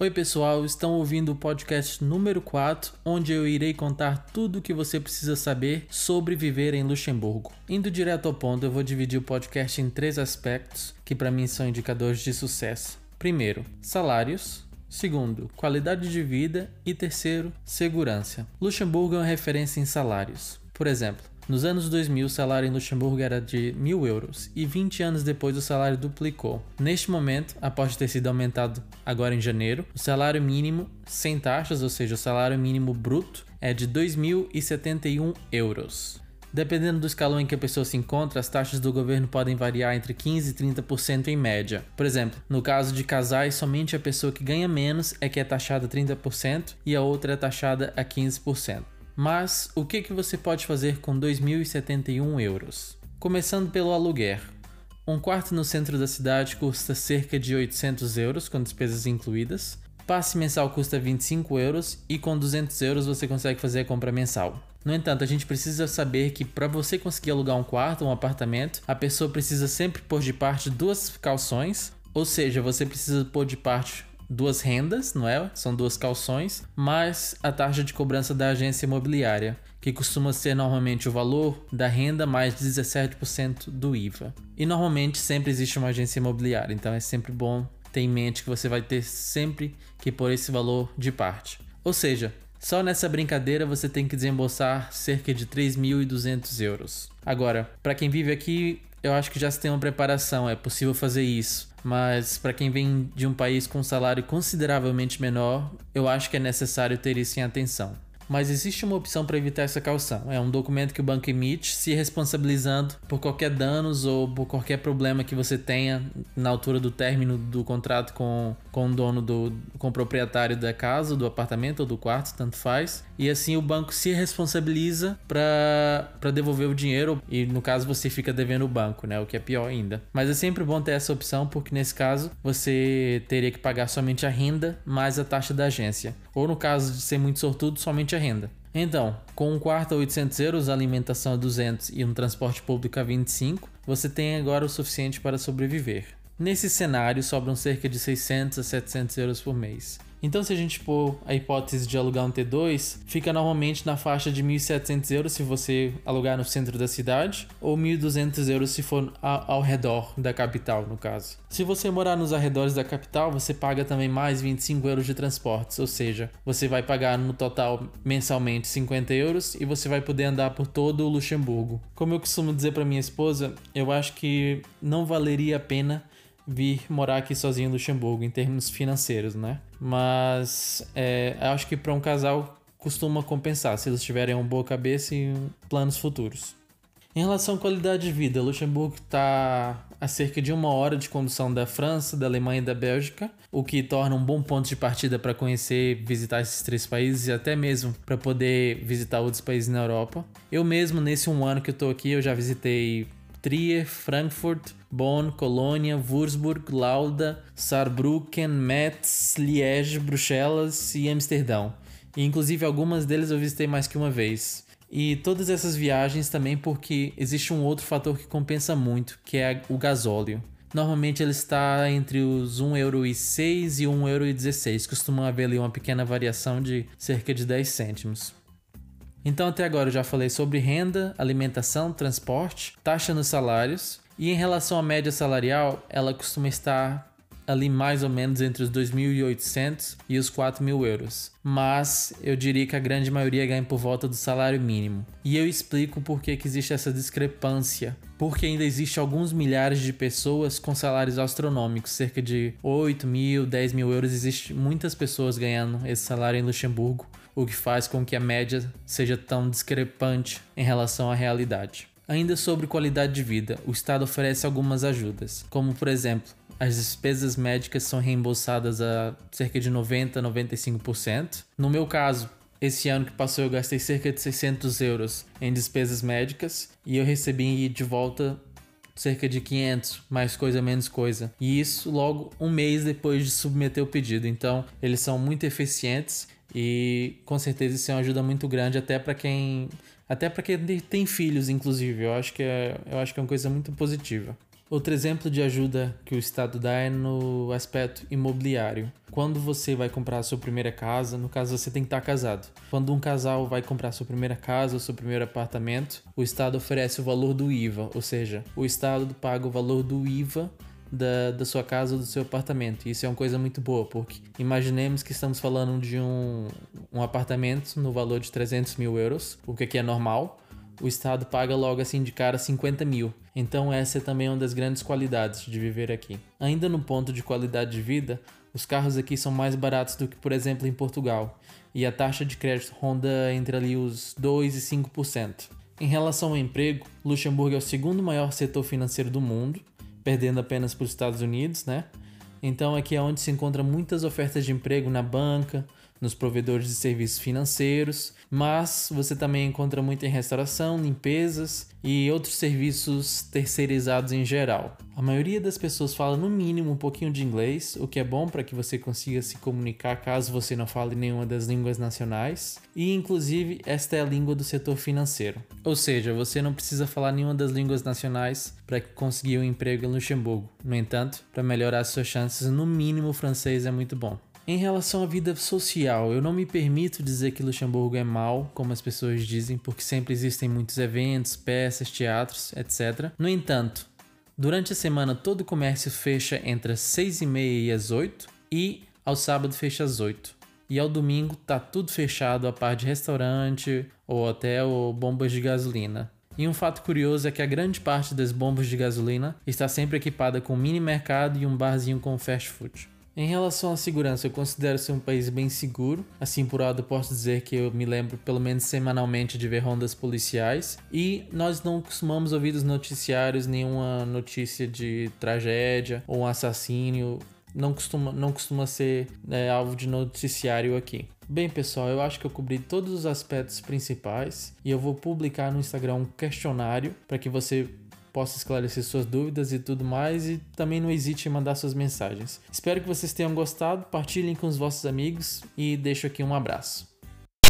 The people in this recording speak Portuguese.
Oi, pessoal, estão ouvindo o podcast número 4, onde eu irei contar tudo o que você precisa saber sobre viver em Luxemburgo. Indo direto ao ponto, eu vou dividir o podcast em três aspectos que para mim são indicadores de sucesso. Primeiro, salários. Segundo, qualidade de vida. E terceiro, segurança. Luxemburgo é uma referência em salários. Por exemplo, nos anos 2000, o salário em Luxemburgo era de mil euros e 20 anos depois o salário duplicou. Neste momento, após ter sido aumentado agora em janeiro, o salário mínimo sem taxas, ou seja, o salário mínimo bruto, é de 2.071 euros. Dependendo do escalão em que a pessoa se encontra, as taxas do governo podem variar entre 15% e 30% em média. Por exemplo, no caso de casais, somente a pessoa que ganha menos é que é taxada 30% e a outra é taxada a 15%. Mas o que, que você pode fazer com 2.071 euros? Começando pelo aluguer. Um quarto no centro da cidade custa cerca de 800 euros, com despesas incluídas. Passe mensal custa 25 euros e com 200 euros você consegue fazer a compra mensal. No entanto, a gente precisa saber que para você conseguir alugar um quarto um apartamento, a pessoa precisa sempre pôr de parte duas calções, ou seja, você precisa pôr de parte duas rendas, não é? São duas calções, mais a taxa de cobrança da agência imobiliária, que costuma ser normalmente o valor da renda mais 17% do IVA. E normalmente sempre existe uma agência imobiliária, então é sempre bom ter em mente que você vai ter sempre que pôr esse valor de parte. Ou seja, só nessa brincadeira você tem que desembolsar cerca de 3.200 euros. Agora, para quem vive aqui, eu acho que já se tem uma preparação, é possível fazer isso. Mas para quem vem de um país com um salário consideravelmente menor, eu acho que é necessário ter isso em atenção mas existe uma opção para evitar essa calção. É um documento que o banco emite se responsabilizando por qualquer danos ou por qualquer problema que você tenha na altura do término do contrato com, com o dono do com o proprietário da casa, do apartamento ou do quarto, tanto faz. E assim o banco se responsabiliza para devolver o dinheiro e no caso você fica devendo o banco, né? O que é pior ainda. Mas é sempre bom ter essa opção porque nesse caso você teria que pagar somente a renda mais a taxa da agência. Ou no caso de ser muito sortudo, somente a renda. Então, com um quarto a 800 euros, alimentação a 200 e um transporte público a 25, você tem agora o suficiente para sobreviver. Nesse cenário, sobram cerca de 600 a 700 euros por mês. Então, se a gente pôr a hipótese de alugar um T2, fica normalmente na faixa de 1.700 euros se você alugar no centro da cidade, ou 1.200 euros se for ao redor da capital, no caso. Se você morar nos arredores da capital, você paga também mais 25 euros de transportes, ou seja, você vai pagar no total mensalmente 50 euros e você vai poder andar por todo o Luxemburgo. Como eu costumo dizer para minha esposa, eu acho que não valeria a pena vir morar aqui sozinho em Luxemburgo em termos financeiros, né? Mas é, acho que para um casal costuma compensar se eles tiverem uma boa cabeça e planos futuros. Em relação à qualidade de vida, Luxemburgo está a cerca de uma hora de condução da França, da Alemanha e da Bélgica, o que torna um bom ponto de partida para conhecer, visitar esses três países e até mesmo para poder visitar outros países na Europa. Eu mesmo, nesse um ano que eu estou aqui, eu já visitei Trier, Frankfurt, Bonn, Colônia, Würzburg, Lauda, Saarbrücken, Metz, Liège, Bruxelas e Amsterdão. E inclusive algumas deles eu visitei mais que uma vez. E todas essas viagens também porque existe um outro fator que compensa muito, que é o gasóleo. Normalmente ele está entre os 1,06€ e 1,16€. Costuma haver ali uma pequena variação de cerca de 10 cêntimos. Então, até agora eu já falei sobre renda, alimentação, transporte, taxa nos salários. E em relação à média salarial, ela costuma estar ali mais ou menos entre os 2.800 e os 4.000 euros. Mas eu diria que a grande maioria ganha por volta do salário mínimo. E eu explico por que, que existe essa discrepância. Porque ainda existe alguns milhares de pessoas com salários astronômicos, cerca de 8 mil, 10 mil euros. Existe muitas pessoas ganhando esse salário em Luxemburgo, o que faz com que a média seja tão discrepante em relação à realidade. Ainda sobre qualidade de vida, o Estado oferece algumas ajudas, como por exemplo, as despesas médicas são reembolsadas a cerca de 90 a 95%. No meu caso, esse ano que passou eu gastei cerca de 600 euros em despesas médicas e eu recebi de volta cerca de 500, mais coisa menos coisa. E isso logo um mês depois de submeter o pedido. Então, eles são muito eficientes e com certeza isso é uma ajuda muito grande até para quem até para quem tem filhos inclusive. Eu acho que é, eu acho que é uma coisa muito positiva. Outro exemplo de ajuda que o Estado dá é no aspecto imobiliário. Quando você vai comprar a sua primeira casa, no caso você tem que estar casado. Quando um casal vai comprar a sua primeira casa ou seu primeiro apartamento, o Estado oferece o valor do IVA, ou seja, o Estado paga o valor do IVA da, da sua casa ou do seu apartamento. Isso é uma coisa muito boa, porque imaginemos que estamos falando de um, um apartamento no valor de 300 mil euros, o que aqui é normal o Estado paga logo assim de cara 50 mil. Então, essa é também uma das grandes qualidades de viver aqui. Ainda no ponto de qualidade de vida, os carros aqui são mais baratos do que, por exemplo, em Portugal, e a taxa de crédito ronda entre ali os 2 e 5%. Em relação ao emprego, Luxemburgo é o segundo maior setor financeiro do mundo, perdendo apenas para os Estados Unidos, né? Então aqui é onde se encontra muitas ofertas de emprego na banca, nos provedores de serviços financeiros, mas você também encontra muito em restauração, limpezas e outros serviços terceirizados em geral. A maioria das pessoas fala no mínimo um pouquinho de inglês, o que é bom para que você consiga se comunicar caso você não fale nenhuma das línguas nacionais, e inclusive esta é a língua do setor financeiro. Ou seja, você não precisa falar nenhuma das línguas nacionais para conseguir um emprego em Luxemburgo. No entanto, para melhorar suas chances, no mínimo o francês é muito bom. Em relação à vida social, eu não me permito dizer que Luxemburgo é mal, como as pessoas dizem, porque sempre existem muitos eventos, peças, teatros, etc. No entanto, durante a semana todo o comércio fecha entre as 6 e meia e as 8 e ao sábado fecha às 8. E ao domingo tá tudo fechado a par de restaurante ou hotel ou bombas de gasolina. E um fato curioso é que a grande parte das bombas de gasolina está sempre equipada com um mini mercado e um barzinho com fast food. Em relação à segurança, eu considero ser um país bem seguro. Assim, por lado, posso dizer que eu me lembro pelo menos semanalmente de ver rondas policiais. E nós não costumamos ouvir dos noticiários nenhuma notícia de tragédia ou um assassínio. Não costuma, não costuma ser né, alvo de noticiário aqui. Bem, pessoal, eu acho que eu cobri todos os aspectos principais e eu vou publicar no Instagram um questionário para que você possa esclarecer suas dúvidas e tudo mais. E também não hesite em mandar suas mensagens. Espero que vocês tenham gostado, partilhem com os vossos amigos e deixo aqui um abraço.